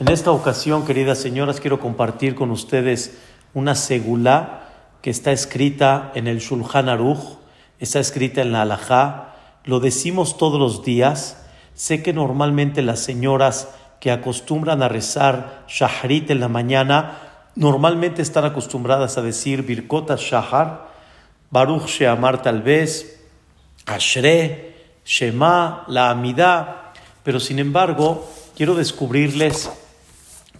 En esta ocasión, queridas señoras, quiero compartir con ustedes una segula que está escrita en el Shulchan Aruch, está escrita en la Halajá, lo decimos todos los días. Sé que normalmente las señoras que acostumbran a rezar Shahrit en la mañana, normalmente están acostumbradas a decir Birkota Shahar, Baruch Sheamar tal vez, Ashre, Shema, la Amidá, pero sin embargo, quiero descubrirles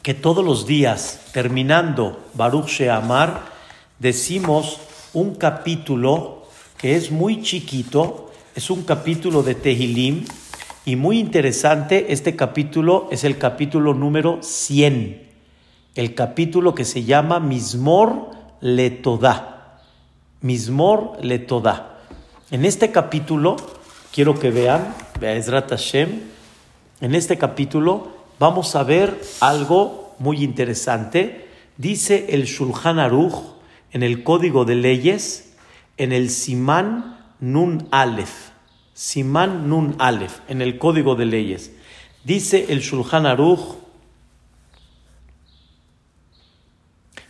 que todos los días, terminando Baruch Sheamar, decimos un capítulo que es muy chiquito, es un capítulo de Tehilim y muy interesante, este capítulo es el capítulo número 100, el capítulo que se llama Mismor Letodá. Mismor Letodá. En este capítulo, quiero que vean, Be'ezrat Hashem, en este capítulo vamos a ver algo muy interesante. Dice el Shulchan Aruch en el Código de Leyes, en el Simán Nun Aleph. Simán Nun Aleph, en el Código de Leyes. Dice el Shulchan Aruch,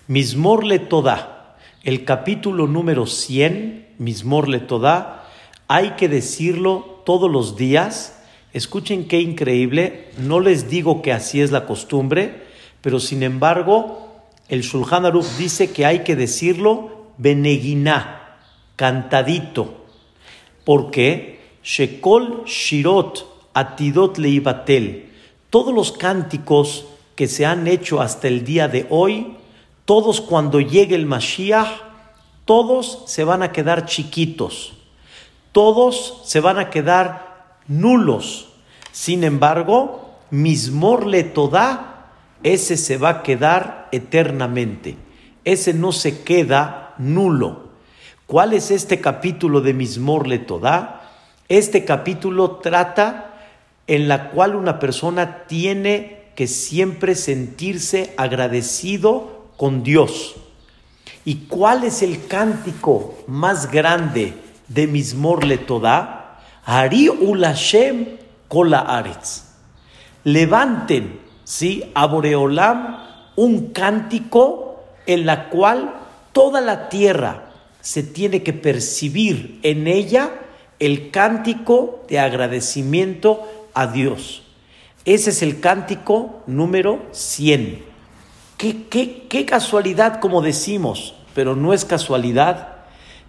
Mismor le Toda, el capítulo número 100, Mismor le Toda, hay que decirlo todos los días. Escuchen qué increíble, no les digo que así es la costumbre, pero sin embargo, el Shulchan Aruch dice que hay que decirlo beneguiná, cantadito. ¿Por qué? Shekol Shirot Atidot Leibatel. Todos los cánticos que se han hecho hasta el día de hoy, todos cuando llegue el Mashiach, todos se van a quedar chiquitos. Todos se van a quedar nulos. Sin embargo, Mismor le toda, ese se va a quedar eternamente. Ese no se queda nulo. ¿Cuál es este capítulo de Mismor le toda? Este capítulo trata en la cual una persona tiene que siempre sentirse agradecido con Dios. ¿Y cuál es el cántico más grande de Mismor Letodá? Ari Ulashem Kola Aretz. Levanten, ¿sí? A un cántico en la cual toda la tierra se tiene que percibir en ella el cántico de agradecimiento a Dios. Ese es el cántico número 100. Qué, qué, qué casualidad, como decimos, pero no es casualidad,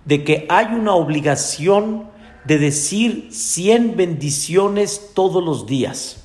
de que hay una obligación de decir 100 bendiciones todos los días.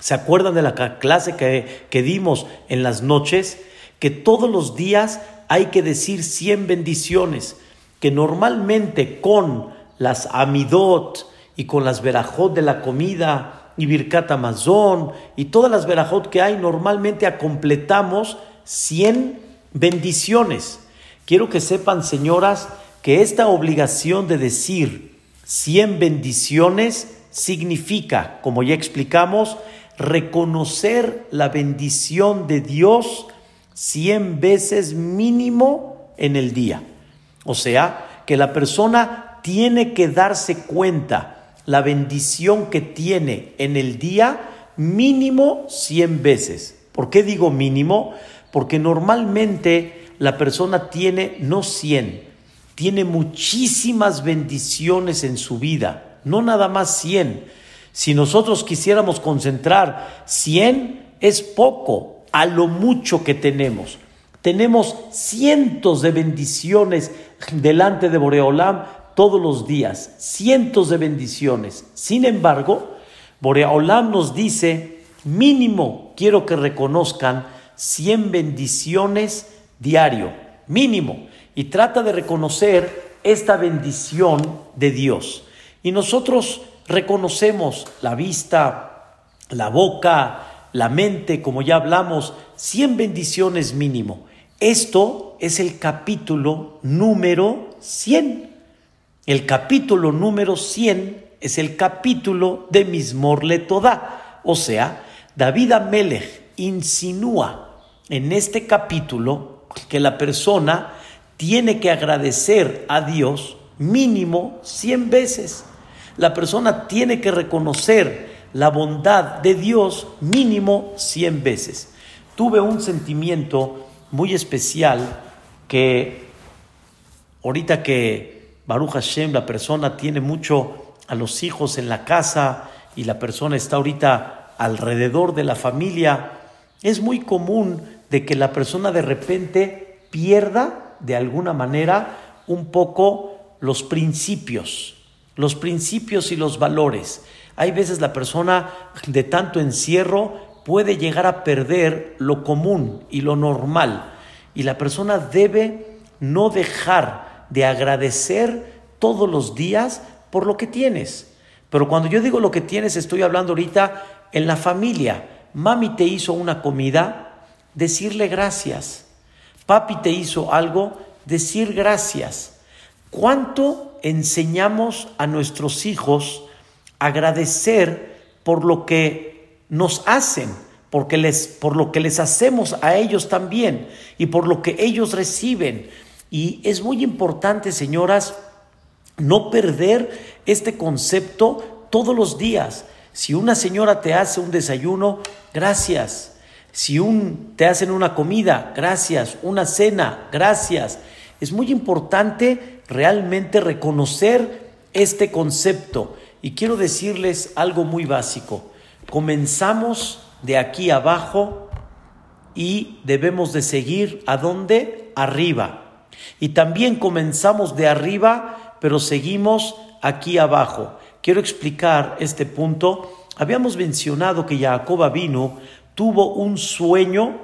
¿Se acuerdan de la clase que, que dimos en las noches? Que todos los días hay que decir 100 bendiciones, que normalmente con las amidot y con las verajot de la comida y birkat amazón y todas las verajot que hay, normalmente completamos 100 bendiciones. Quiero que sepan, señoras, que esta obligación de decir 100 bendiciones significa, como ya explicamos, reconocer la bendición de Dios 100 veces mínimo en el día. O sea, que la persona tiene que darse cuenta la bendición que tiene en el día mínimo 100 veces. ¿Por qué digo mínimo? Porque normalmente la persona tiene no 100, tiene muchísimas bendiciones en su vida, no nada más 100. Si nosotros quisiéramos concentrar 100, es poco a lo mucho que tenemos. Tenemos cientos de bendiciones delante de Boreolam todos los días, cientos de bendiciones. Sin embargo, Boreolam nos dice, mínimo quiero que reconozcan 100 bendiciones diario, mínimo y trata de reconocer esta bendición de Dios. Y nosotros reconocemos la vista, la boca, la mente, como ya hablamos, 100 bendiciones mínimo. Esto es el capítulo número 100. El capítulo número 100 es el capítulo de Mismor Letodá. O sea, David Amelech insinúa en este capítulo que la persona tiene que agradecer a Dios mínimo 100 veces. La persona tiene que reconocer la bondad de Dios mínimo 100 veces. Tuve un sentimiento muy especial que ahorita que Baruch Hashem, la persona tiene mucho a los hijos en la casa y la persona está ahorita alrededor de la familia, es muy común de que la persona de repente pierda de alguna manera un poco los principios, los principios y los valores. Hay veces la persona de tanto encierro puede llegar a perder lo común y lo normal. Y la persona debe no dejar de agradecer todos los días por lo que tienes. Pero cuando yo digo lo que tienes, estoy hablando ahorita en la familia. Mami te hizo una comida, decirle gracias. Papi te hizo algo, decir gracias. ¿Cuánto enseñamos a nuestros hijos a agradecer por lo que nos hacen, porque les, por lo que les hacemos a ellos también y por lo que ellos reciben? Y es muy importante, señoras, no perder este concepto todos los días. Si una señora te hace un desayuno, gracias. Si un, te hacen una comida, gracias. Una cena, gracias. Es muy importante realmente reconocer este concepto. Y quiero decirles algo muy básico. Comenzamos de aquí abajo y debemos de seguir a dónde? Arriba. Y también comenzamos de arriba, pero seguimos aquí abajo. Quiero explicar este punto. Habíamos mencionado que Jacoba vino, tuvo un sueño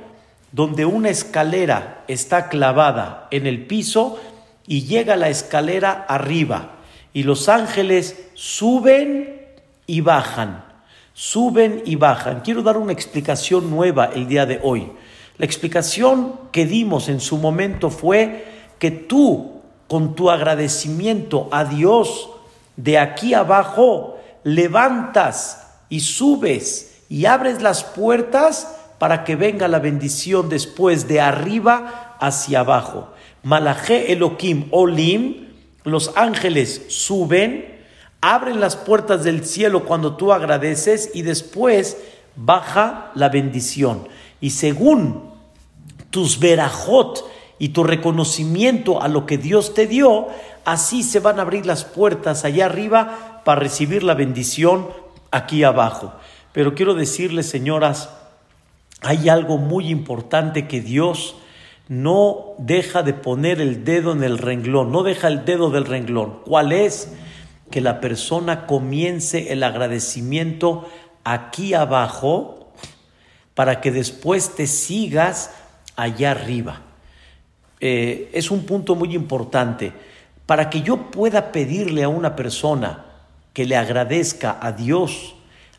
donde una escalera está clavada en el piso y llega la escalera arriba y los ángeles suben y bajan, suben y bajan. Quiero dar una explicación nueva el día de hoy. La explicación que dimos en su momento fue que tú, con tu agradecimiento a Dios, de aquí abajo, levantas y subes y abres las puertas para que venga la bendición después de arriba hacia abajo. Malajé Elohim Olim, los ángeles suben, abren las puertas del cielo cuando tú agradeces y después baja la bendición. Y según tus verajot y tu reconocimiento a lo que Dios te dio, así se van a abrir las puertas allá arriba para recibir la bendición aquí abajo. Pero quiero decirles, señoras, hay algo muy importante que Dios no deja de poner el dedo en el renglón, no deja el dedo del renglón. ¿Cuál es? Que la persona comience el agradecimiento aquí abajo para que después te sigas allá arriba. Eh, es un punto muy importante. Para que yo pueda pedirle a una persona que le agradezca a Dios,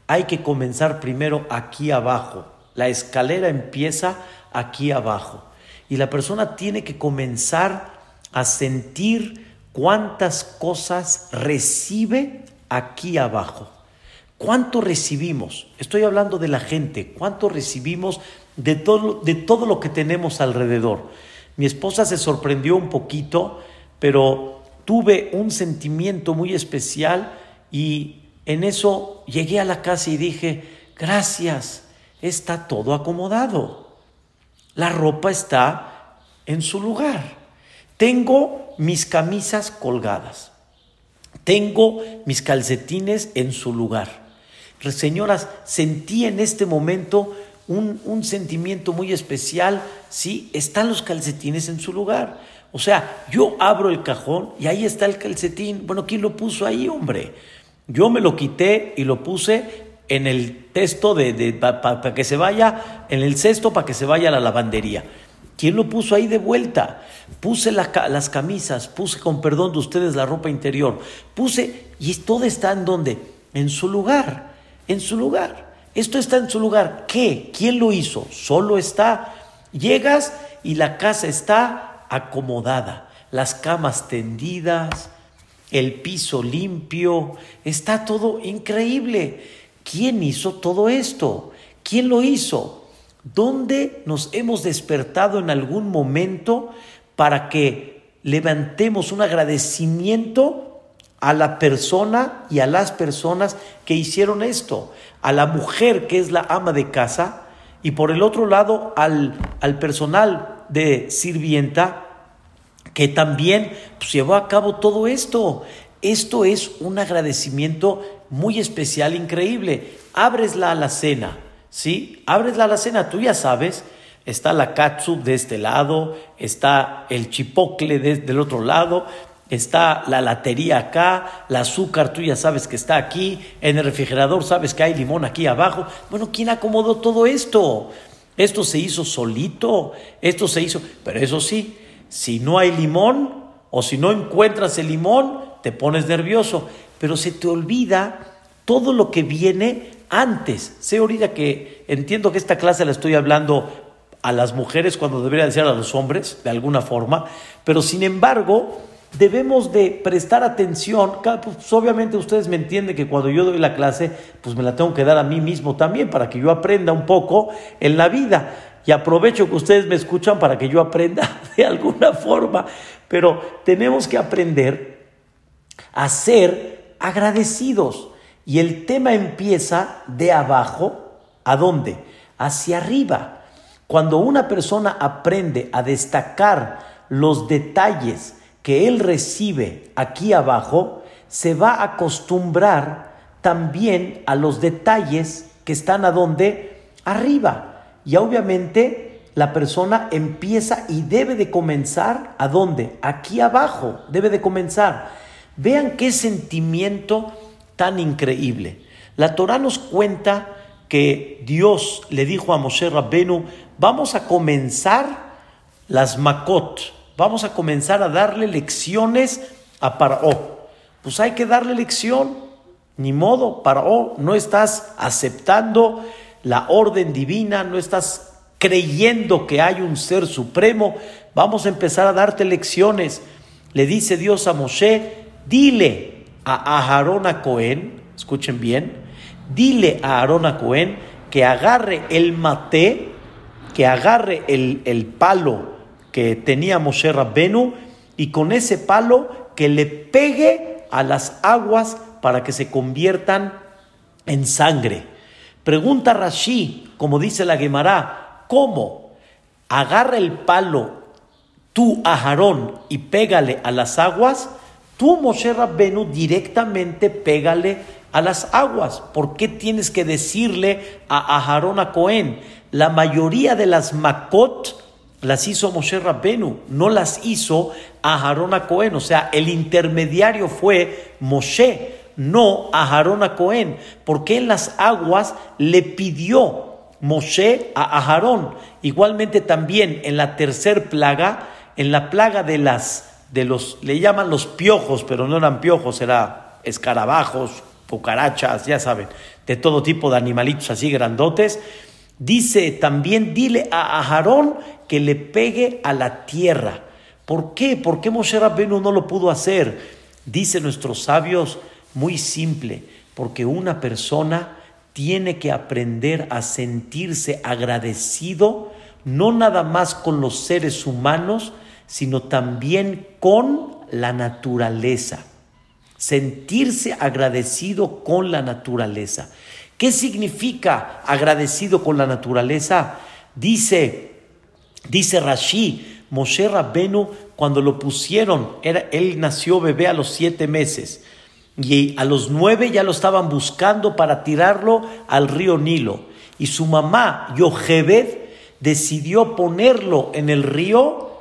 hay que comenzar primero aquí abajo la escalera empieza aquí abajo y la persona tiene que comenzar a sentir cuántas cosas recibe aquí abajo. ¿Cuánto recibimos? Estoy hablando de la gente. ¿Cuánto recibimos de todo, de todo lo que tenemos alrededor? Mi esposa se sorprendió un poquito, pero tuve un sentimiento muy especial y en eso llegué a la casa y dije, gracias, está todo acomodado. La ropa está en su lugar. Tengo mis camisas colgadas. Tengo mis calcetines en su lugar. Señoras, sentí en este momento un, un, sentimiento muy especial. Sí, están los calcetines en su lugar. O sea, yo abro el cajón y ahí está el calcetín. Bueno, ¿quién lo puso ahí, hombre? Yo me lo quité y lo puse en el texto de, para que se vaya, en el cesto para que se vaya a la lavandería. ¿Quién lo puso ahí de vuelta? Puse las camisas, puse con perdón de ustedes la ropa interior, puse y todo está en donde? En su lugar, en su lugar. Esto está en su lugar. ¿Qué? ¿Quién lo hizo? Solo está. Llegas y la casa está acomodada, las camas tendidas, el piso limpio, está todo increíble. ¿Quién hizo todo esto? ¿Quién lo hizo? ¿Dónde nos hemos despertado en algún momento para que levantemos un agradecimiento a la persona y a las personas que hicieron esto, a la mujer que es la ama de casa y por el otro lado al, al personal de sirvienta que también pues, llevó a cabo todo esto. Esto es un agradecimiento muy especial, increíble. Abres la alacena, ¿sí? Abres la alacena, tú ya sabes, está la katsu de este lado, está el chipocle del otro lado, está la latería acá, el azúcar tú ya sabes que está aquí, en el refrigerador sabes que hay limón aquí abajo. Bueno, ¿quién acomodó todo esto? Esto se hizo solito, esto se hizo, pero eso sí, si no hay limón o si no encuentras el limón, te pones nervioso, pero se te olvida todo lo que viene antes. Sé ahorita que entiendo que esta clase la estoy hablando a las mujeres cuando debería ser a los hombres, de alguna forma, pero sin embargo, debemos de prestar atención. Pues, obviamente ustedes me entienden que cuando yo doy la clase, pues me la tengo que dar a mí mismo también para que yo aprenda un poco en la vida. Y aprovecho que ustedes me escuchan para que yo aprenda de alguna forma. Pero tenemos que aprender a ser agradecidos. Y el tema empieza de abajo, ¿a dónde? Hacia arriba. Cuando una persona aprende a destacar los detalles, que él recibe aquí abajo, se va a acostumbrar también a los detalles que están a donde arriba. Y obviamente la persona empieza y debe de comenzar a dónde? Aquí abajo, debe de comenzar. Vean qué sentimiento tan increíble. La Torah nos cuenta que Dios le dijo a Moshe Rabbenu, vamos a comenzar las makot, vamos a comenzar a darle lecciones a Paró. Pues hay que darle lección, ni modo, Paró, no estás aceptando la orden divina, no estás creyendo que hay un ser supremo, vamos a empezar a darte lecciones. Le dice Dios a Moshe, dile a Aarón a Cohen, escuchen bien, dile a Aarón a Cohen que agarre el maté, que agarre el, el palo que tenía Moshe Rabbenu y con ese palo que le pegue a las aguas para que se conviertan en sangre. Pregunta Rashi, como dice la Gemara, ¿cómo? Agarra el palo tú a Aarón y pégale a las aguas, tú Moshe Rabbenu directamente pégale a las aguas. ¿Por qué tienes que decirle a Aarón a Cohen? La mayoría de las makot las hizo Moshe Rabbenu, no las hizo Aharón a Cohen. O sea, el intermediario fue Moshe, no Aharón a Cohen, porque en las aguas le pidió Moshe a Aharón. Igualmente también en la tercer plaga, en la plaga de las de los le llaman los piojos, pero no eran piojos, era escarabajos, cucarachas, ya saben, de todo tipo de animalitos así grandotes. Dice también, dile a Aharón que le pegue a la tierra. ¿Por qué? ¿Por qué Moshe Rabbenu no lo pudo hacer? Dice nuestros sabios, muy simple, porque una persona tiene que aprender a sentirse agradecido, no nada más con los seres humanos, sino también con la naturaleza. Sentirse agradecido con la naturaleza. ¿Qué significa agradecido con la naturaleza? Dice, dice Rashi, Moshe Rabbenu, cuando lo pusieron, era, él nació bebé a los siete meses y a los nueve ya lo estaban buscando para tirarlo al río Nilo. Y su mamá, Yochebed, decidió ponerlo en el río,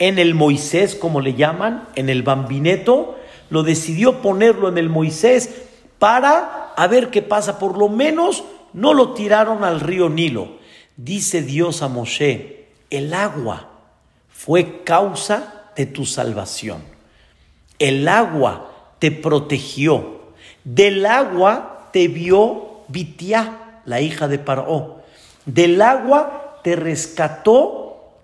en el Moisés, como le llaman, en el bambineto, lo decidió ponerlo en el Moisés para a ver qué pasa. Por lo menos no lo tiraron al río Nilo. Dice Dios a Moshe, el agua fue causa de tu salvación. El agua te protegió. Del agua te vio Bitiá, la hija de Paró. Del agua te rescató,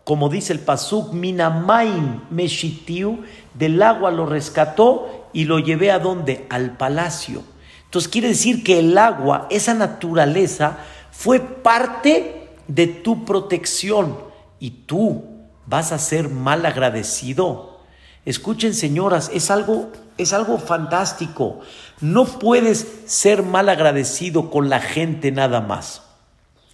como dice el Pasuk, Minamaim Meshitiu, del agua lo rescató y lo llevé a dónde? Al palacio. Entonces quiere decir que el agua, esa naturaleza, fue parte de tu protección y tú vas a ser mal agradecido. Escuchen señoras, es algo es algo fantástico. No puedes ser mal agradecido con la gente nada más,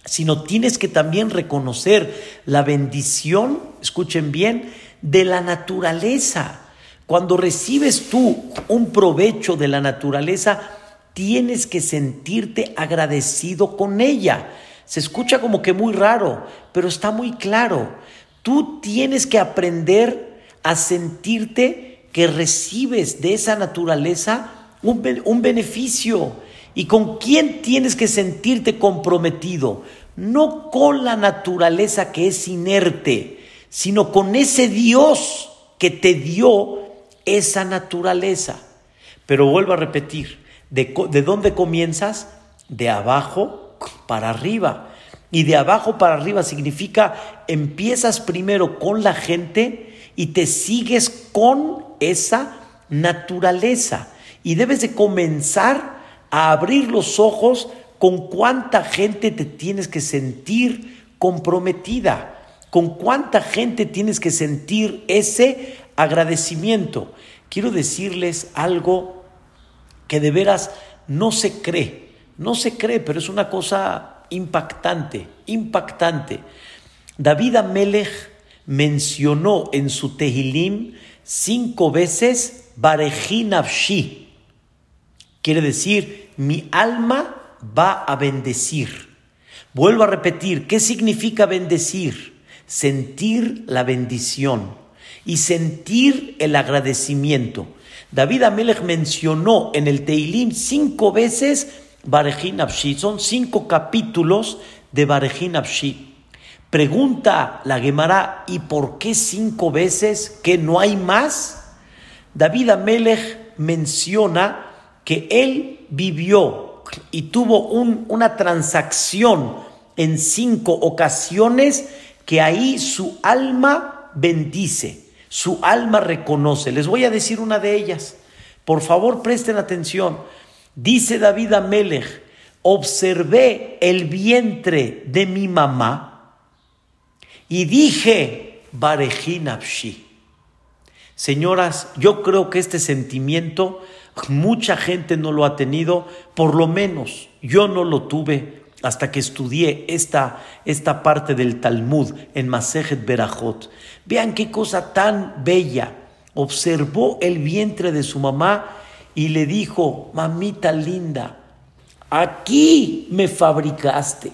sino tienes que también reconocer la bendición, escuchen bien, de la naturaleza. Cuando recibes tú un provecho de la naturaleza, tienes que sentirte agradecido con ella. Se escucha como que muy raro, pero está muy claro. Tú tienes que aprender a sentirte que recibes de esa naturaleza un, beneficio. ¿Y con quién tienes que sentirte comprometido? No con la naturaleza que es inerte, sino con ese Dios que te dio esa naturaleza. Pero vuelvo a repetir, ¿de, de dónde comienzas? De abajo para arriba. Y de abajo para arriba significa empiezas primero con la gente y te sigues con esa naturaleza. Y debes de comenzar a abrir los ojos con cuánta gente te tienes que sentir comprometida, con cuánta gente tienes que sentir ese agradecimiento. Quiero decirles algo que de veras no se cree, no se cree, pero es una cosa impactante, impactante. David Amelech mencionó en su Tehilim cinco veces Barejinavshi. Quiere decir, mi alma va a bendecir. Vuelvo a repetir, ¿qué significa bendecir? Sentir la bendición y sentir el agradecimiento. David Amelech mencionó en el Teilim cinco veces Barejin Son cinco capítulos de Barejin Pregunta la Gemara, ¿y por qué cinco veces que no hay más? David Amelech menciona que él vivió y tuvo una transacción en cinco ocasiones que ahí su alma bendice, su alma reconoce. Les voy a decir una de ellas. Por favor, presten atención. Dice David Amelech, observé el vientre de mi mamá y dije, Barejinabshi. Señoras, yo creo que este sentimiento mucha gente no lo ha tenido, por lo menos yo no lo tuve hasta que estudié esta, esta parte del Talmud en Masejet Berajot. Vean qué cosa tan bella. Observó el vientre de su mamá y le dijo, mamita linda, aquí me fabricaste,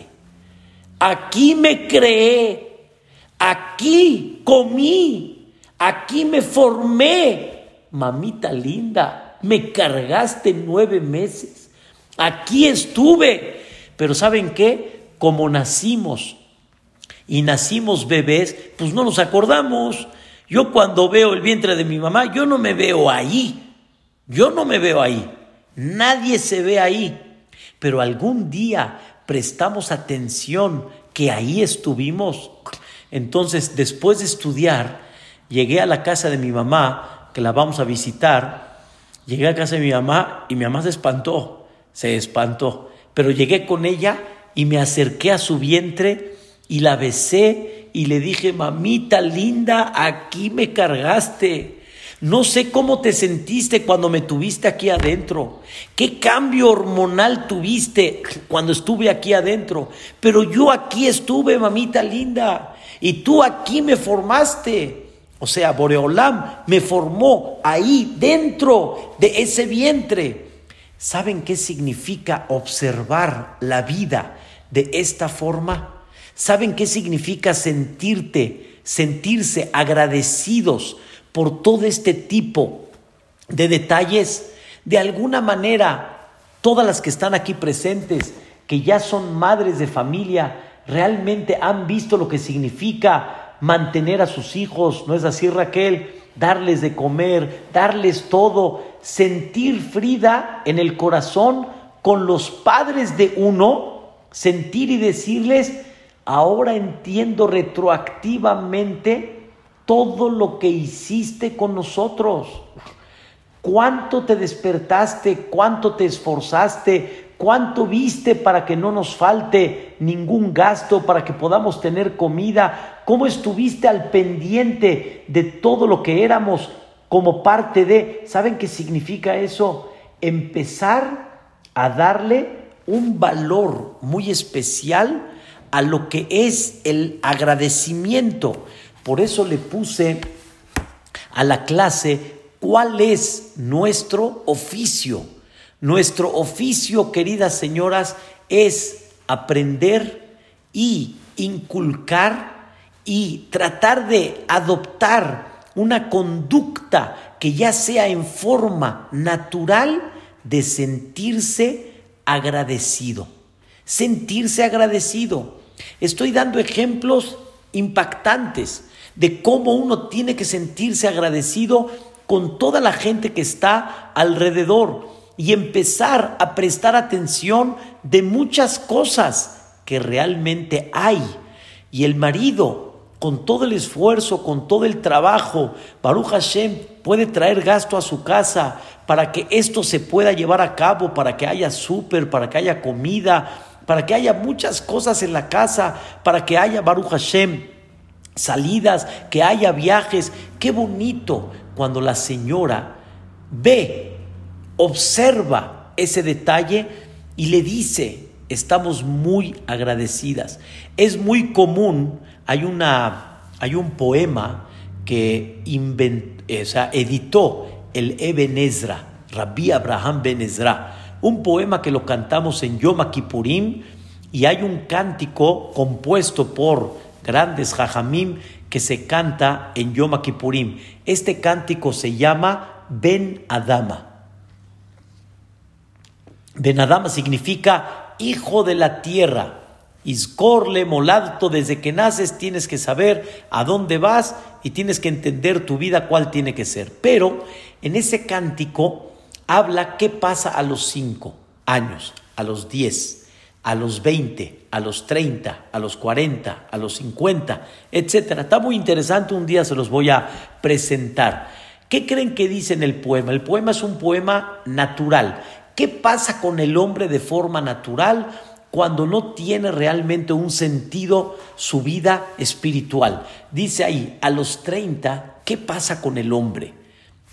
aquí me creé, aquí comí, aquí me formé, mamita linda, me cargaste nueve meses, aquí estuve, pero ¿saben qué? Como nacimos y nacimos bebés, pues no nos acordamos. Yo cuando veo el vientre de mi mamá, yo no me veo ahí. Yo no me veo ahí, nadie se ve ahí, pero algún día prestamos atención que ahí estuvimos. Entonces, después de estudiar, llegué a la casa de mi mamá, que la vamos a visitar, llegué a casa de mi mamá y mi mamá se espantó, se espantó, pero llegué con ella y me acerqué a su vientre y la besé y le dije, mamita linda, aquí me cargaste. No sé cómo te sentiste cuando me tuviste aquí adentro, qué cambio hormonal tuviste cuando estuve aquí adentro, pero yo aquí estuve, mamita linda, y tú aquí me formaste. O sea, Boreolam me formó ahí dentro de ese vientre. ¿Saben qué significa observar la vida de esta forma? ¿Saben qué significa sentirte, sentirse agradecidos por todo este tipo de detalles, de alguna manera, todas las que están aquí presentes, que ya son madres de familia, realmente han visto lo que significa mantener a sus hijos, ¿no es así Raquel? Darles de comer, darles todo, sentir Frida en el corazón con los padres de uno, sentir y decirles, ahora entiendo retroactivamente todo lo que hiciste con nosotros. ¿Cuánto te despertaste? ¿Cuánto te esforzaste? ¿Cuánto viste para que no nos falte ningún gasto, para que podamos tener comida? ¿Cómo estuviste al pendiente de todo lo que éramos como parte de, ¿saben qué significa eso? Empezar a darle un valor muy especial a lo que es el agradecimiento. Por eso le puse a la clase cuál es nuestro oficio. Nuestro oficio, queridas señoras, es aprender y inculcar y tratar de adoptar una conducta que ya sea en forma natural de sentirse agradecido. Sentirse agradecido. Estoy dando ejemplos impactantes de cómo uno tiene que sentirse agradecido con toda la gente que está alrededor y empezar a prestar atención de muchas cosas que realmente hay. Y el marido, con todo el esfuerzo, con todo el trabajo, Baruch Hashem puede traer gasto a su casa para que esto se pueda llevar a cabo, para que haya súper, para que haya comida, para que haya muchas cosas en la casa, para que haya Baruch Hashem salidas, que haya viajes. Qué bonito cuando la señora ve observa ese detalle y le dice, estamos muy agradecidas. Es muy común, hay, una, hay un poema que editó el Eben Ezra, Rabbi Abraham Ben Ezra, un poema que lo cantamos en Yom Kippurim y hay un cántico compuesto por grandes jajamim que se canta en Yom Kippurim. Este cántico se llama Ben Adama. Benadama significa hijo de la tierra. Iscorle, molalto, desde que naces tienes que saber a dónde vas y tienes que entender tu vida cuál tiene que ser. Pero en ese cántico habla qué pasa a los cinco años, a los diez, a los veinte, a los treinta, a los cuarenta, a los cincuenta, etcétera. Está muy interesante, un día se los voy a presentar. ¿Qué creen que dice en el poema? El poema es un poema natural ¿Qué pasa con el hombre de forma natural cuando no tiene realmente un sentido su vida espiritual? Dice ahí, a los 30, ¿qué pasa con el hombre?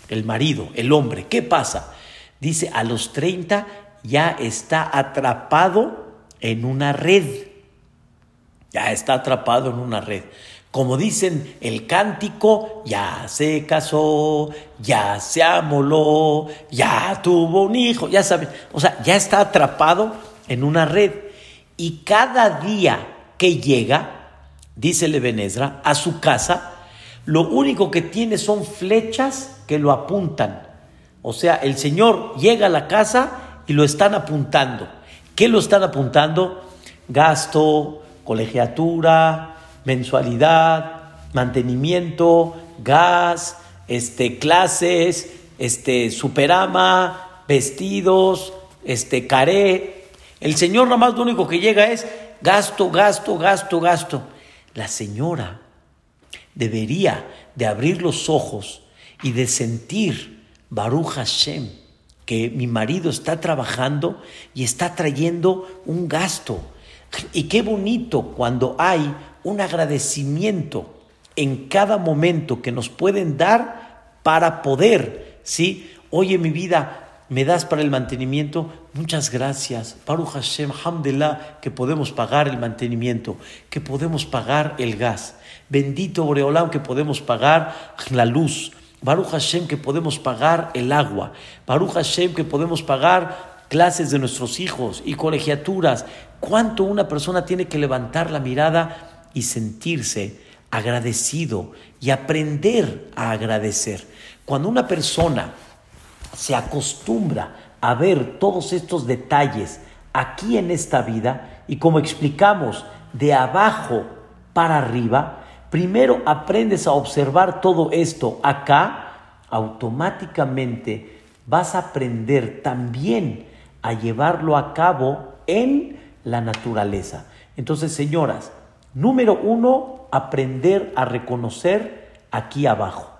El marido, el hombre, ¿qué pasa? Dice, a los 30 ya está atrapado en una red. Ya está atrapado en una red. Como dicen el cántico, ya se casó, ya se amoló, ya tuvo un hijo, ya saben, o sea, ya está atrapado en una red. Y cada día que llega, dice Levenezra, a su casa, lo único que tiene son flechas que lo apuntan. O sea, el Señor llega a la casa y lo están apuntando. ¿Qué lo están apuntando? Gasto, colegiatura, mensualidad, mantenimiento, gas, este, clases, este, superama, vestidos, este, caré. El señor nada más lo único que llega es gasto, gasto, gasto, gasto. La señora debería de abrir los ojos y de sentir, Baruch Hashem, que mi marido está trabajando y está trayendo un gasto. Y qué bonito cuando hay un agradecimiento en cada momento que nos pueden dar para poder, ¿sí? Oye, mi vida, ¿me das para el mantenimiento? Muchas gracias. Baruch Hashem, Hamdulillah, que podemos pagar el mantenimiento, que podemos pagar el gas. Bendito Boreolam, que podemos pagar la luz. Baruch Hashem, que podemos pagar el agua. Baruch Hashem, que podemos pagar clases de nuestros hijos y colegiaturas. ¿Cuánto una persona tiene que levantar la mirada y sentirse agradecido y aprender a agradecer. Cuando una persona se acostumbra a ver todos estos detalles aquí en esta vida y como explicamos, de abajo para arriba, primero aprendes a observar todo esto acá, automáticamente vas a aprender también a llevarlo a cabo en la naturaleza. Entonces, señoras, Número uno, aprender a reconocer aquí abajo.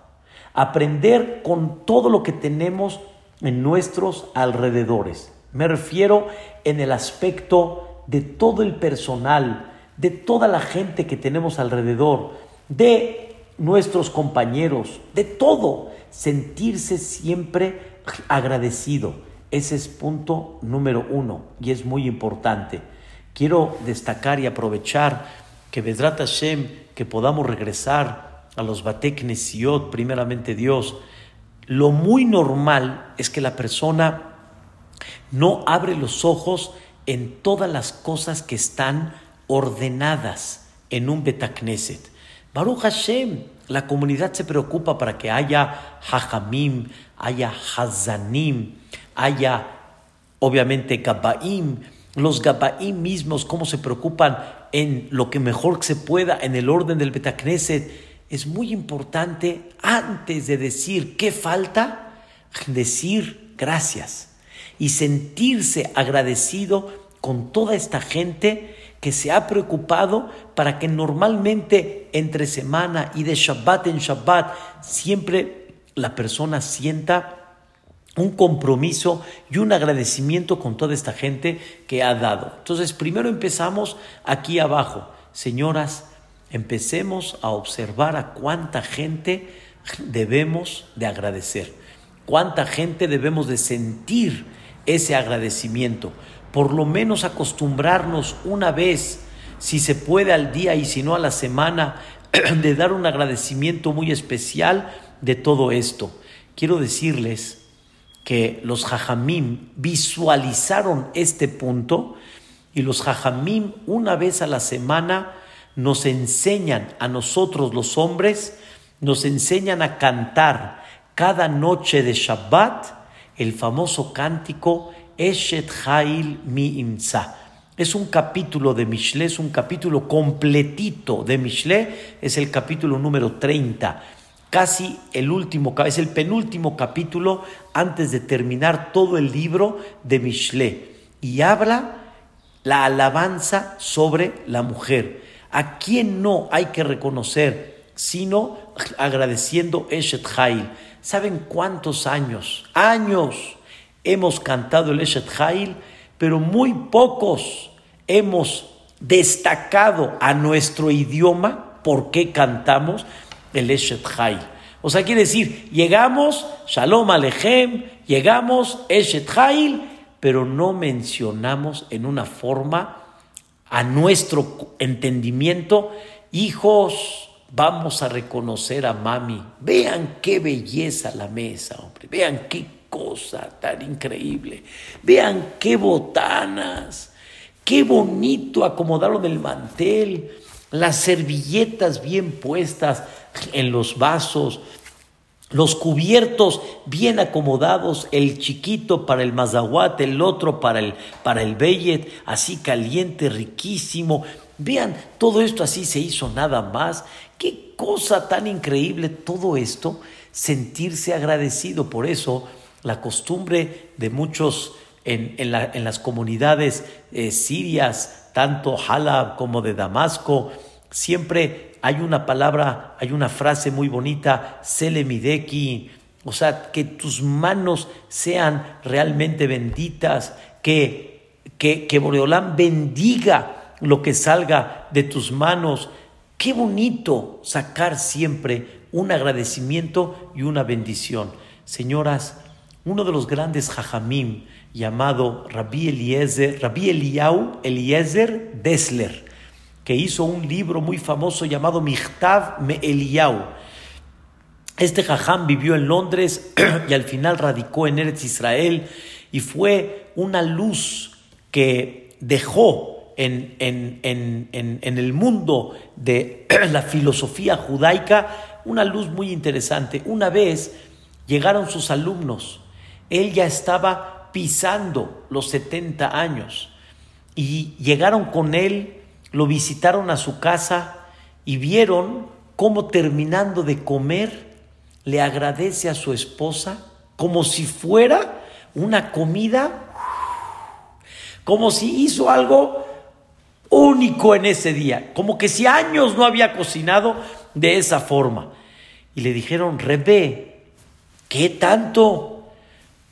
Aprender con todo lo que tenemos en nuestros alrededores. Me refiero en el aspecto de todo el personal, de toda la gente que tenemos alrededor, de nuestros compañeros, de todo, sentirse siempre agradecido. Ese es punto número uno y es muy importante. Quiero destacar y aprovechar que Hashem, que podamos regresar a los Batek Nesiot, primeramente Dios. Lo muy normal es que la persona no abre los ojos en todas las cosas que están ordenadas en un Betakneset. Baruch Hashem, la comunidad se preocupa para que haya hajamim, haya hazanim, haya obviamente gabaim, los gabaim mismos, cómo se preocupan en lo que mejor se pueda en el orden del Betakneset. Es muy importante, antes de decir qué falta, decir gracias y sentirse agradecido con toda esta gente que se ha preocupado para que normalmente entre semana y de Shabbat en Shabbat siempre la persona sienta un compromiso y un agradecimiento con toda esta gente que ha dado. Entonces, primero empezamos aquí abajo. Señoras, empecemos a observar a cuánta gente debemos de agradecer, cuánta gente debemos de sentir ese agradecimiento por lo menos acostumbrarnos una vez, si se puede al día y si no a la semana, de dar un agradecimiento muy especial de todo esto. Quiero decirles que los jajamim visualizaron este punto y los jajamim una vez a la semana nos enseñan a nosotros los hombres, nos enseñan a cantar cada noche de Shabbat el famoso cántico Eshet Hail Mi Imza. Es un capítulo de Mishle, es un capítulo completito de Mishle, es el capítulo número 30, casi el último, es el penúltimo capítulo antes de terminar todo el libro de Mishle. Y habla la alabanza sobre la mujer. ¿A quién no hay que reconocer? Sino agradeciendo Eshet Hail. ¿Saben cuántos años? Años hemos cantado el Eshet Hail, pero muy pocos hemos destacado a nuestro idioma por qué cantamos el Eshet Hail. O sea, quiere decir, llegamos, Shalom Alechem, llegamos, Eshet Hail, pero no mencionamos en una forma a nuestro entendimiento, hijos, vamos a reconocer a mami. Vean qué belleza la mesa, hombre. Vean qué cosa tan increíble. Vean qué botanas, qué bonito acomodaron el mantel, las servilletas bien puestas en los vasos, los cubiertos bien acomodados, el chiquito para el mazahuate, el otro para el, para el bellet, así caliente, riquísimo. Vean, todo esto así se hizo nada más. Qué cosa tan increíble todo esto, sentirse agradecido. Por eso la costumbre de muchos en, las comunidades eh, sirias, tanto Halab como de Damasco, siempre hay una palabra, hay una frase muy bonita, Selemideki, o sea, que tus manos sean realmente benditas, que, que, que Boreolán bendiga lo que salga de tus manos. Qué bonito sacar siempre un agradecimiento y una bendición. Señoras, uno de los grandes jajamim llamado Rabbi Eliezer, Rabbi Eliau Eliezer Dessler, que hizo un libro muy famoso llamado Michtav Me Eliau. Este jajam vivió en Londres y al final radicó en Eretz Israel y fue una luz que dejó en, el mundo de la filosofía judaica una luz muy interesante. Una vez llegaron sus alumnos él ya estaba pisando los 70 años y llegaron con él, lo visitaron a su casa y vieron cómo terminando de comer le agradece a su esposa como si fuera una comida, como si hizo algo único en ese día, como que si años no había cocinado de esa forma. Y le dijeron, Rebe, ¿qué tanto?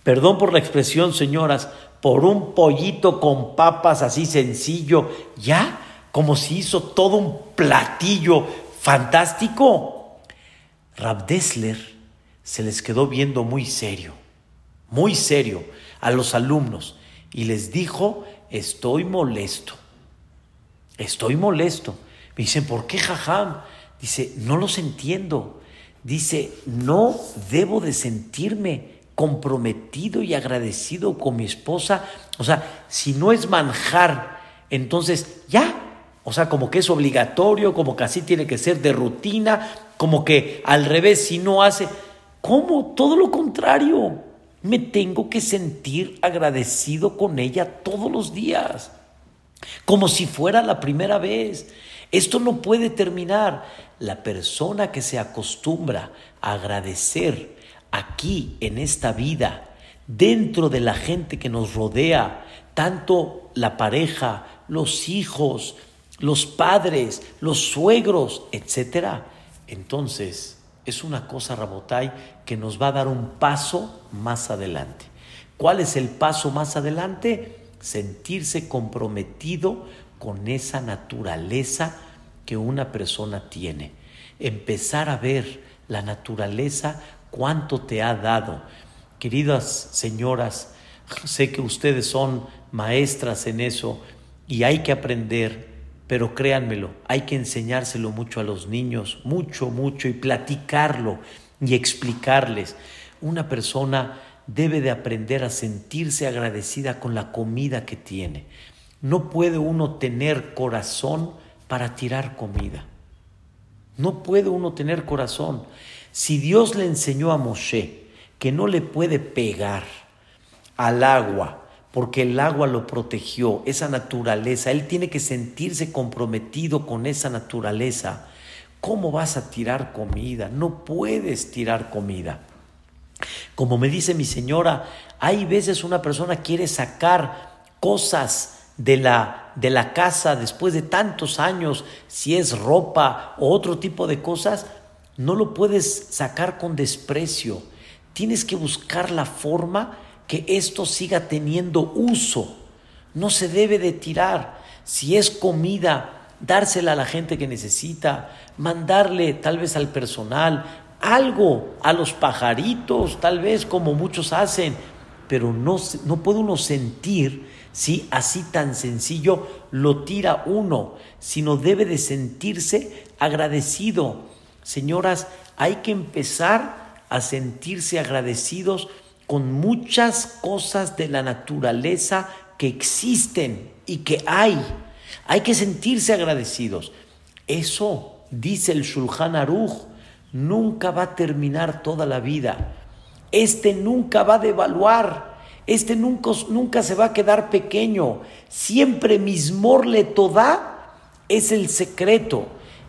Perdón por la expresión, señoras, por un pollito con papas así sencillo, ya como si hizo todo un platillo fantástico. Rab Dessler se les quedó viendo muy serio, muy serio a los alumnos y les dijo, estoy molesto, estoy molesto. Me dicen, ¿por qué jajam? Dice, no los entiendo. Dice, no debo de sentirme comprometido y agradecido con mi esposa. O sea, si no es manjar, entonces ya. O sea, como que es obligatorio, como que así tiene que ser de rutina, como que al revés, si no hace... ¿Cómo? Todo lo contrario. Me tengo que sentir agradecido con ella todos los días, como si fuera la primera vez. Esto no puede terminar. La persona que se acostumbra a agradecer aquí en esta vida, dentro de la gente que nos rodea, tanto la pareja, los hijos, los padres, los suegros, etcétera, entonces es una cosa, Rabotai, que nos va a dar un paso más adelante. ¿Cuál es el paso más adelante? Sentirse comprometido con esa naturaleza que una persona tiene. Empezar a ver la naturaleza, cuánto te ha dado. Queridas señoras, sé que ustedes son maestras en eso y hay que aprender, pero créanmelo, hay que enseñárselo mucho a los niños, mucho, mucho, y platicarlo y explicarles. Una persona debe de aprender a sentirse agradecida con la comida que tiene. No puede uno tener corazón para tirar comida. No puede uno tener corazón. Si Dios le enseñó a Moshe que no le puede pegar al agua, porque el agua lo protegió, esa naturaleza, él tiene que sentirse comprometido con esa naturaleza. ¿Cómo vas a tirar comida? No puedes tirar comida. Como me dice mi señora, hay veces una persona quiere sacar cosas de la, de la casa después de tantos años, si es ropa o otro tipo de cosas, no lo puedes sacar con desprecio. Tienes que buscar la forma que esto siga teniendo uso. No se debe de tirar. Si es comida, dársela a la gente que necesita, mandarle tal vez al personal, algo a los pajaritos, tal vez como muchos hacen, pero no, no puede uno sentir si así tan sencillo lo tira uno, sino debe de sentirse agradecido. Señoras, hay que empezar a sentirse agradecidos con muchas cosas de la naturaleza que existen y que hay. Hay que sentirse agradecidos. Eso, dice el Shulchan Aruch, nunca va a terminar toda la vida. Este nunca va a devaluar. Este nunca, nunca se va a quedar pequeño. Siempre mismor le toda es el secreto.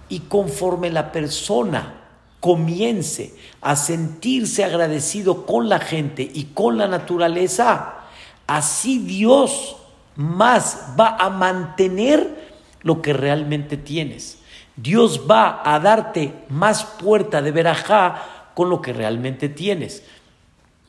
Y conforme la persona comience a sentirse agradecido con la gente y con la naturaleza, así Dios más va a mantener lo que realmente tienes. Dios va a darte más puerta de verajá con lo que realmente tienes.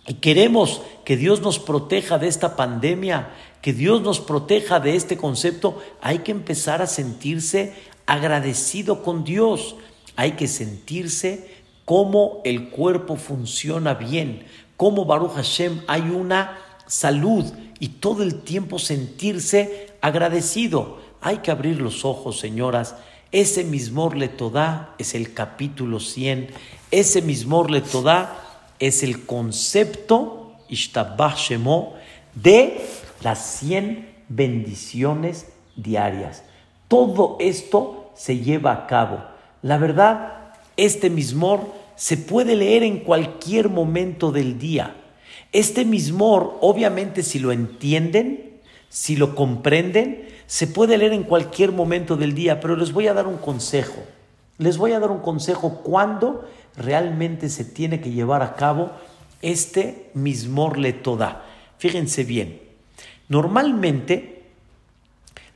Y queremos que Dios nos proteja de esta pandemia, que Dios nos proteja de este concepto. Hay que empezar a sentirse agradecido con Dios. Hay que sentirse cómo el cuerpo funciona bien, cómo Baruch Hashem hay una salud y todo el tiempo sentirse agradecido. Hay que abrir los ojos, señoras. Ese mismor le toda es el capítulo 100. Ese mismor le toda es el concepto Ishtabah de las 100 bendiciones diarias. Todo esto se lleva a cabo. La verdad, este mismor se puede leer en cualquier momento del día. Este mismor, obviamente, si lo entienden, si lo comprenden, se puede leer en cualquier momento del día, pero les voy a dar un consejo. Les voy a dar un consejo cuando realmente se tiene que llevar a cabo este mismor le toda. Fíjense bien, normalmente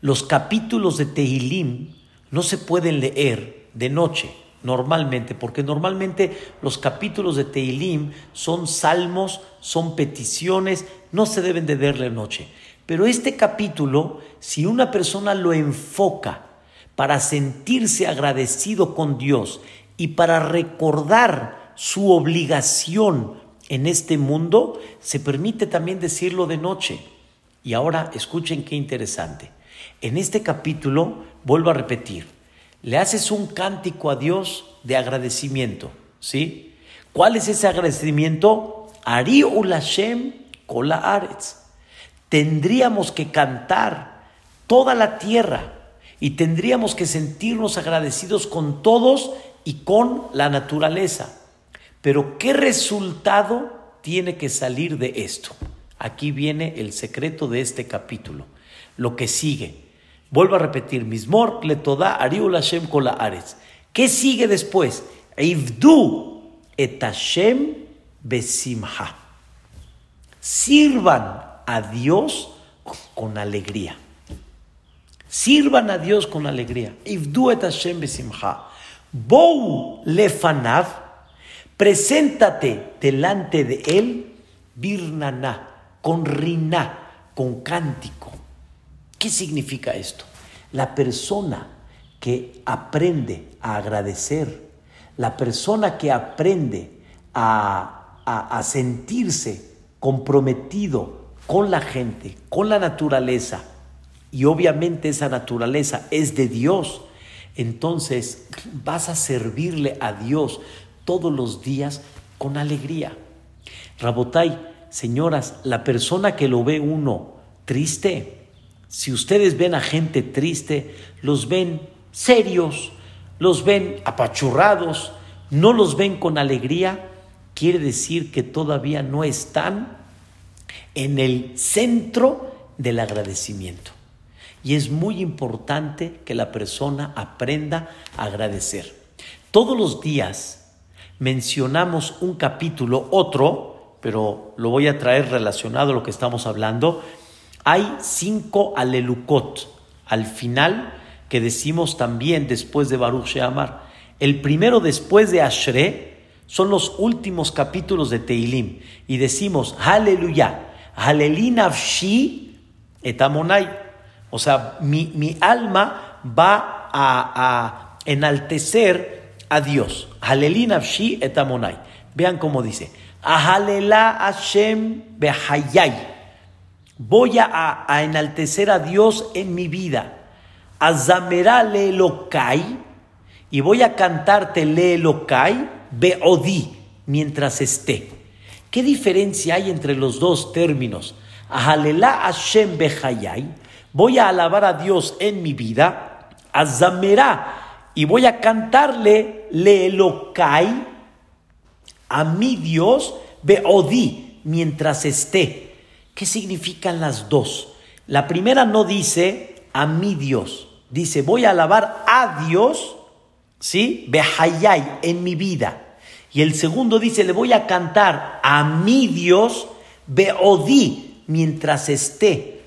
los capítulos de Tehilim no se pueden leer de noche, normalmente, porque normalmente los capítulos de Tehilim son salmos, son peticiones, no se deben de leer de noche. Pero este capítulo, si una persona lo enfoca para sentirse agradecido con Dios y para recordar su obligación en este mundo, se permite también decirlo de noche. Y ahora escuchen qué interesante. En este capítulo, vuelvo a repetir, le haces un cántico a Dios de agradecimiento, ¿sí? ¿Cuál es ese agradecimiento? Ari Hashem Kola Aretz. Tendríamos que cantar toda la tierra y tendríamos que sentirnos agradecidos con todos y con la naturaleza. Pero ¿qué resultado tiene que salir de esto? Aquí viene el secreto de este capítulo, lo que sigue. Vuelvo a repetir, Mismor le toda Ariul Hashem kola ares. ¿Qué sigue después? Ivdu et Hashem besimha. Sirvan a Dios con alegría. Sirvan a Dios con alegría. Ivdu et Hashem besimha. Bou lefanav. Preséntate delante de él, birnaná, con riná, con cántico. ¿Qué significa esto? La persona que aprende a agradecer, la persona que aprende a, sentirse comprometido con la gente, con la naturaleza, y obviamente esa naturaleza es de Dios, entonces vas a servirle a Dios todos los días con alegría. Rabotai, señoras, la persona que lo ve uno triste, si ustedes ven a gente triste, los ven serios, los ven apachurrados, no los ven con alegría, quiere decir que todavía no están en el centro del agradecimiento. Y es muy importante que la persona aprenda a agradecer. Todos los días mencionamos un capítulo, otro, pero lo voy a traer relacionado a lo que estamos hablando, hay cinco alelukot al final que decimos también después de Baruch Sheamar. El primero después de Ashre son los últimos capítulos de Teilim y decimos Aleluya, Halelinavshi etamonai. O sea, mi, alma va a, enaltecer a Dios. Halelinavshi etamonai. Vean cómo dice. Ahalela Hashem behayai voy a, enaltecer a Dios en mi vida. Azamera le lokai y voy a cantarte le lokai beodi mientras esté. ¿Qué diferencia hay entre los dos términos? Ahalela Hashem behayai, voy a alabar a Dios en mi vida. Azamera y voy a cantarle le lokai a mi Dios beodi mientras esté. ¿Qué significan las dos? La primera no dice a mi Dios, dice voy a alabar a Dios, ¿sí? Behayay, en mi vida. Y el segundo dice le voy a cantar a mi Dios, Beodí, mientras esté.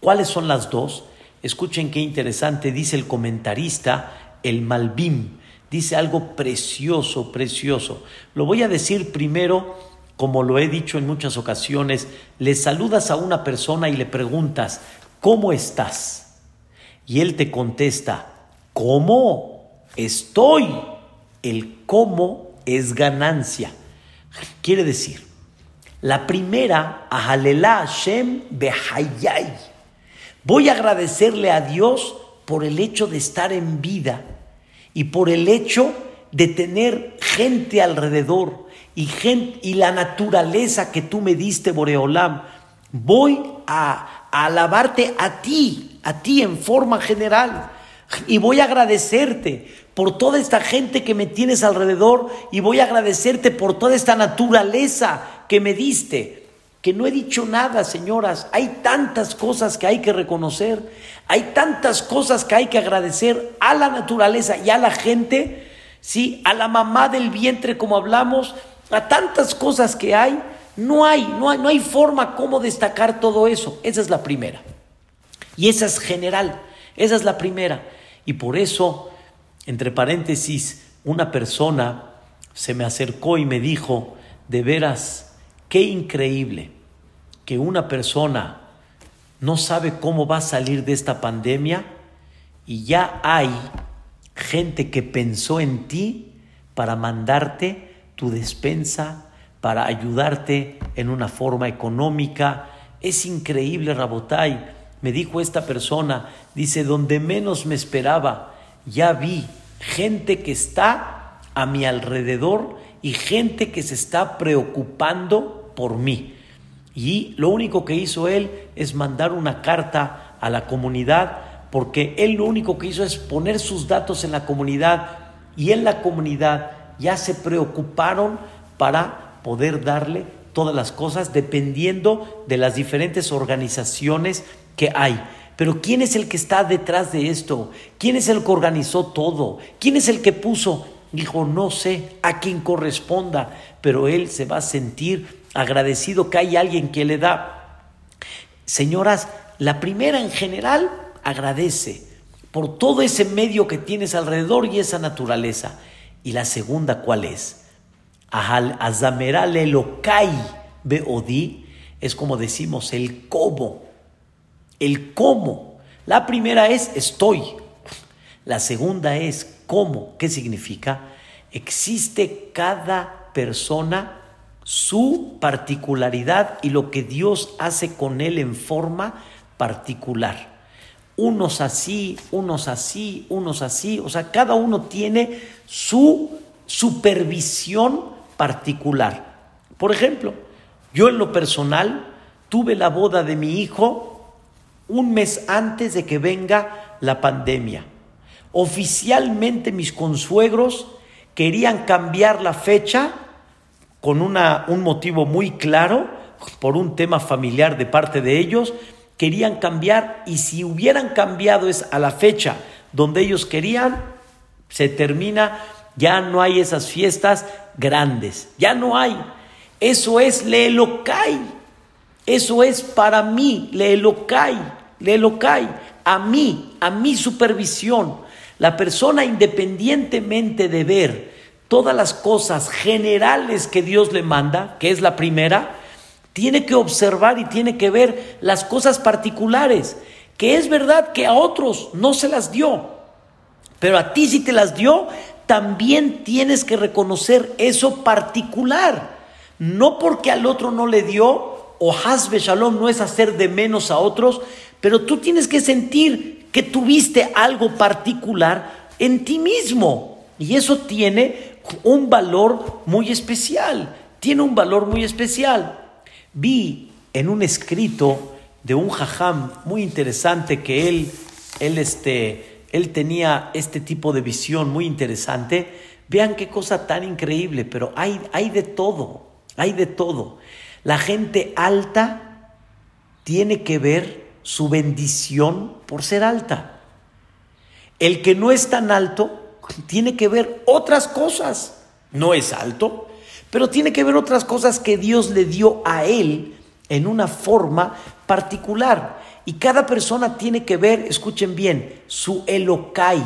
¿Cuáles son las dos? Escuchen qué interesante dice el comentarista, el Malbim. Dice algo precioso, precioso. Lo voy a decir primero como lo he dicho en muchas ocasiones, le saludas a una persona y le preguntas, ¿cómo estás? Y él te contesta, ¿cómo? Estoy. El cómo es ganancia. Quiere decir, la primera, Ahalela Hashem Behayay. Voy a agradecerle a Dios por el hecho de estar en vida y por el hecho de tener gente alrededor y, y la naturaleza que tú me diste, Boreolam. Voy a, a alabarte a ti, a ti en forma general. Y voy a agradecerte por toda esta gente que me tienes alrededor y voy a agradecerte por toda esta naturaleza que me diste. Que no he dicho nada, señoras. Hay tantas cosas que hay que reconocer, hay tantas cosas que hay que agradecer a la naturaleza y a la gente, ¿sí? A la mamá del vientre, como hablamos, a tantas cosas que hay, no hay, no hay, no hay forma como destacar todo eso. Esa es la primera. Y esa es general, esa es la primera. Y por eso, entre paréntesis, una persona se me acercó y me dijo, de veras, qué increíble que una persona no sabe cómo va a salir de esta pandemia y ya hay gente que pensó en ti para mandarte tu despensa, para ayudarte en una forma económica. Es increíble, Rabotai. Me dijo esta persona, dice, donde menos me esperaba, ya vi gente que está a mi alrededor y gente que se está preocupando por mí. Y lo único que hizo él es mandar una carta a la comunidad, porque él lo único que hizo es poner sus datos en la comunidad y en la comunidad ya se preocuparon para poder darle todas las cosas dependiendo de las diferentes organizaciones que hay. Pero ¿quién es el que está detrás de esto? ¿Quién es el que organizó todo? ¿Quién es el que puso? Dijo, no sé a quién corresponda, pero él se va a sentir agradecido que hay alguien que le da. Señoras, la primera en general agradece por todo ese medio que tienes alrededor y esa naturaleza. Y la segunda, ¿cuál es? Azamerale lokai beodi es como decimos el cómo el cómo. La primera es estoy. La segunda es cómo. ¿Qué significa? Existe cada persona su particularidad y lo que Dios hace con él en forma particular. Unos así, unos así, unos así. O sea, cada uno tiene su supervisión particular. Por ejemplo, yo en lo personal tuve la boda de mi hijo un mes antes de que venga la pandemia. Oficialmente mis consuegros querían cambiar la fecha con una, un motivo muy claro, por un tema familiar de parte de ellos, querían cambiar y si hubieran cambiado es a la fecha donde ellos querían, se termina, ya no hay esas fiestas grandes, ya no hay. Eso es leelocai, eso es para mí, leelocai cae a mí, a mi supervisión. La persona independientemente de ver todas las cosas generales que Dios le manda, que es la primera, tiene que observar y tiene que ver las cosas particulares, que es verdad que a otros no se las dio, pero a ti si te las dio, también tienes que reconocer eso particular, no porque al otro no le dio, o Hasbe Shalom no es hacer de menos a otros, pero tú tienes que sentir que tuviste algo particular en ti mismo. Y eso tiene un valor muy especial. Tiene un valor muy especial. Vi en un escrito de un jajam muy interesante que él, él, este, él tenía este tipo de visión muy interesante. Vean qué cosa tan increíble, pero hay, hay de todo, hay de todo. La gente alta tiene que ver su bendición por ser alta. El que no es tan alto tiene que ver otras cosas. No es alto, pero tiene que ver otras cosas que Dios le dio a él en una forma particular. Y cada persona tiene que ver, escuchen bien, su elokai,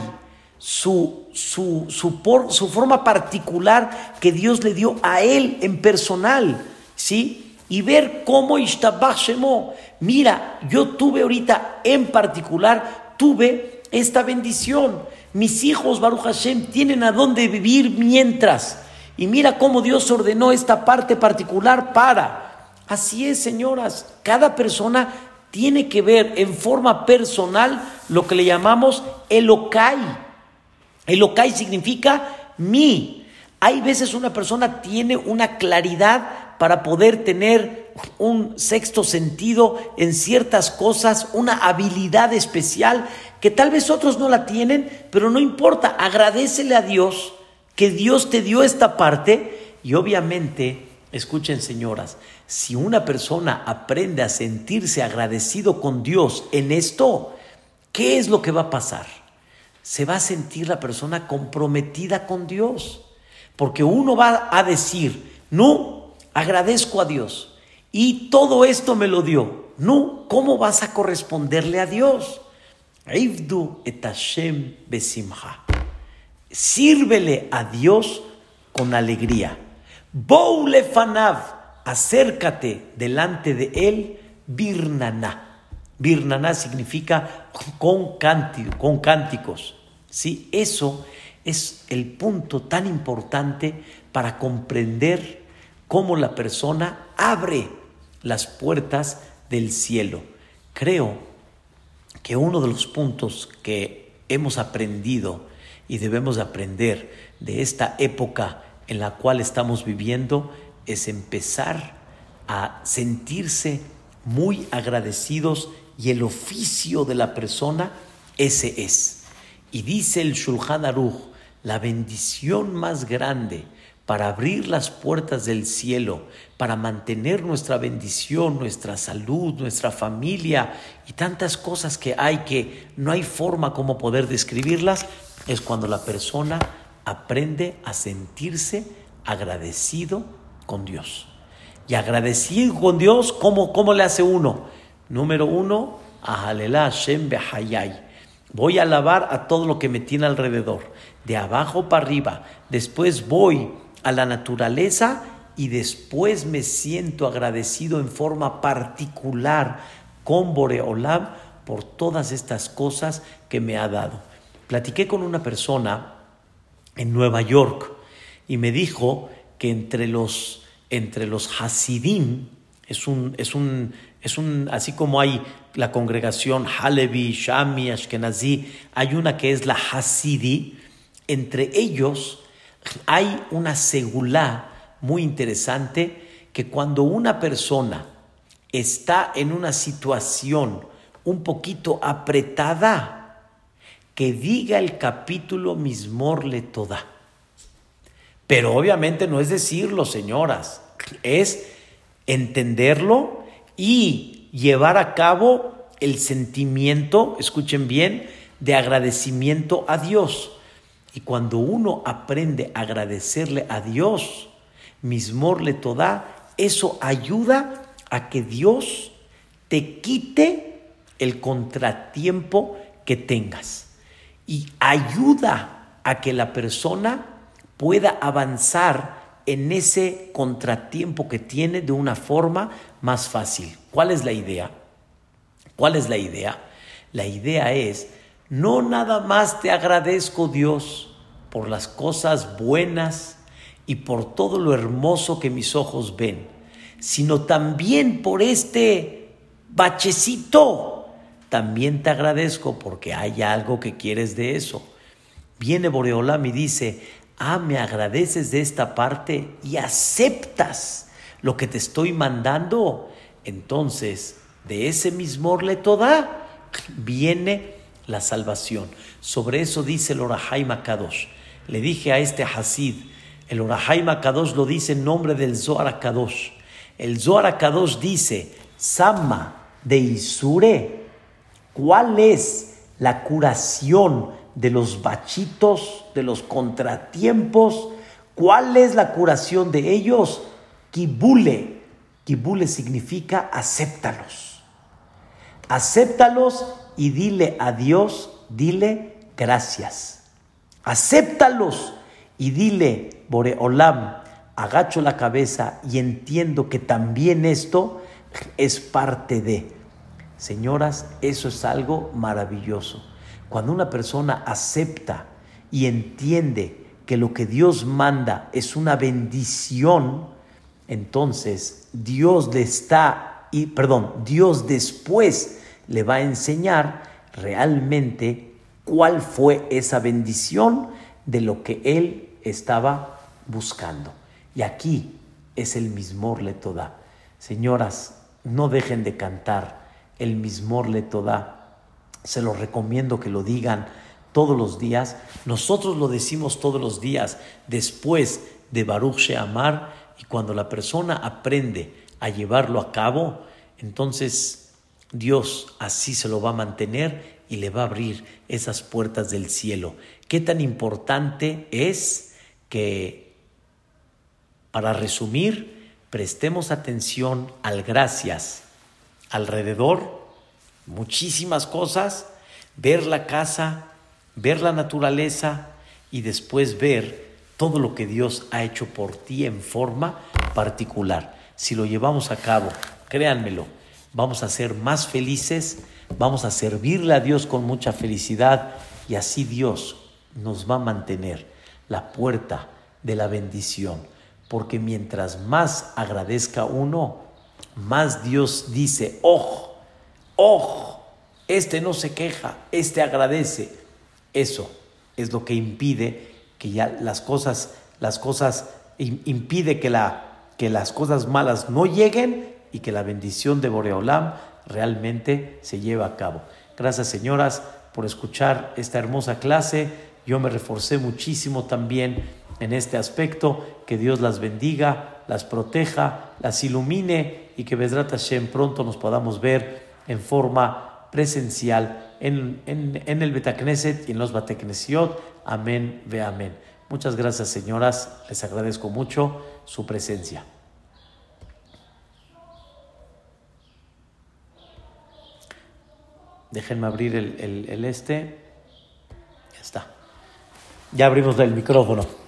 su, su, su, su forma particular que Dios le dio a él en personal. ¿Sí? y ver cómo Ishtabach Shemo. Mira, yo tuve ahorita en particular, tuve esta bendición. Mis hijos, Baruch Hashem, tienen a dónde vivir mientras. Y mira cómo Dios ordenó esta parte particular para. Así es, señoras. Cada persona tiene que ver en forma personal lo que le llamamos Elokai. Elokai significa mí. Hay veces una persona tiene una claridad para poder tener un sexto sentido en ciertas cosas, una habilidad especial que tal vez otros no la tienen, pero no importa, agradecele a Dios que Dios te dio esta parte y obviamente, escuchen señoras, si una persona aprende a sentirse agradecido con Dios en esto, ¿qué es lo que va a pasar? Se va a sentir la persona comprometida con Dios, porque uno va a decir, no, agradezco a Dios y todo esto me lo dio. No, ¿cómo vas a corresponderle a Dios? et Hashem besimha. Sírvele a Dios con alegría. Boule fanav, acércate delante de él, birnana. Birnana significa con, con cánticos. ¿Sí? Eso es el punto tan importante para comprender cómo la persona abre las puertas del cielo. Creo que uno de los puntos que hemos aprendido y debemos aprender de esta época en la cual estamos viviendo es empezar a sentirse muy agradecidos y el oficio de la persona ese es. Y dice el Shulchan Aruch, la bendición más grande para abrir las puertas del cielo, para mantener nuestra bendición, nuestra salud, nuestra familia y tantas cosas que hay que no hay forma como poder describirlas, es cuando la persona aprende a sentirse agradecido con Dios. Y agradecido con Dios, ¿cómo, cómo le hace uno? Número uno, Ahalela Hashem Behayai. Voy a alabar a todo lo que me tiene alrededor, de abajo para arriba. Después voy a la naturaleza y después me siento agradecido en forma particular con Boreolam por todas estas cosas que me ha dado. Platiqué con una persona en Nueva York y me dijo que entre los, entre los Hasidim, es un, es un, es un, así como hay la congregación Halevi, Shami, Ashkenazi, hay una que es la Hasidi, entre ellos hay una segulá muy interesante que cuando una persona está en una situación un poquito apretada, que diga el capítulo Mismor le toda. Pero obviamente no es decirlo, señoras, es entenderlo y llevar a cabo el sentimiento, escuchen bien, de agradecimiento a Dios. Y cuando uno aprende a agradecerle a Dios, mismor le toda, eso ayuda a que Dios te quite el contratiempo que tengas y ayuda a que la persona pueda avanzar en ese contratiempo que tiene de una forma más fácil. ¿Cuál es la idea? ¿Cuál es la idea? La idea es no nada más te agradezco Dios por las cosas buenas y por todo lo hermoso que mis ojos ven, sino también por este bachecito. También te agradezco porque hay algo que quieres de eso. Viene Boreolam y dice, ah, me agradeces de esta parte y aceptas lo que te estoy mandando. Entonces, de ese mismo toda viene la salvación. Sobre eso dice el Orahai Kadosh. Le dije a este Hasid, el Orahai Kadosh lo dice en nombre del Zohar. El Zohar dice, Sama de Isure, ¿cuál es la curación de los bachitos, de los contratiempos? ¿Cuál es la curación de ellos? Kibule. Kibule significa acéptalos. Acéptalos y dile a Dios, dile gracias. Acéptalos y dile, Boreolam, agacho la cabeza y entiendo que también esto es parte de. Señoras, eso es algo maravilloso. Cuando una persona acepta y entiende que lo que Dios manda es una bendición, entonces Dios le está, y perdón, Dios después le va a enseñar realmente cuál fue esa bendición de lo que él estaba buscando. Y aquí es el mismor le toda. Señoras, no dejen de cantar el mismor le toda. Se lo recomiendo que lo digan todos los días. Nosotros lo decimos todos los días después de Baruch Sheamar y cuando la persona aprende a llevarlo a cabo, entonces Dios así se lo va a mantener y le va a abrir esas puertas del cielo. ¿Qué tan importante es que, para resumir, prestemos atención al gracias alrededor, muchísimas cosas, ver la casa, ver la naturaleza y después ver todo lo que Dios ha hecho por ti en forma particular. Si lo llevamos a cabo, créanmelo, vamos a ser más felices, vamos a servirle a Dios con mucha felicidad y así Dios nos va a mantener la puerta de la bendición, porque mientras más agradezca uno, más Dios dice, ojo, ojo, este no se queja, este agradece. Eso es lo que impide que ya las cosas, las cosas, impide que, la, que las cosas malas no lleguen y que la bendición de Boreolam realmente se lleve a cabo. Gracias, señoras, por escuchar esta hermosa clase. Yo me reforcé muchísimo también en este aspecto. Que Dios las bendiga, las proteja, las ilumine y que Bedrat Hashem pronto nos podamos ver en forma presencial en, en, el Betacneset y en los Bateknesiot. Amén, ve amén. Muchas gracias, señoras. Les agradezco mucho su presencia. Déjenme abrir el, el, el este. Ya está. Ya abrimos el micrófono.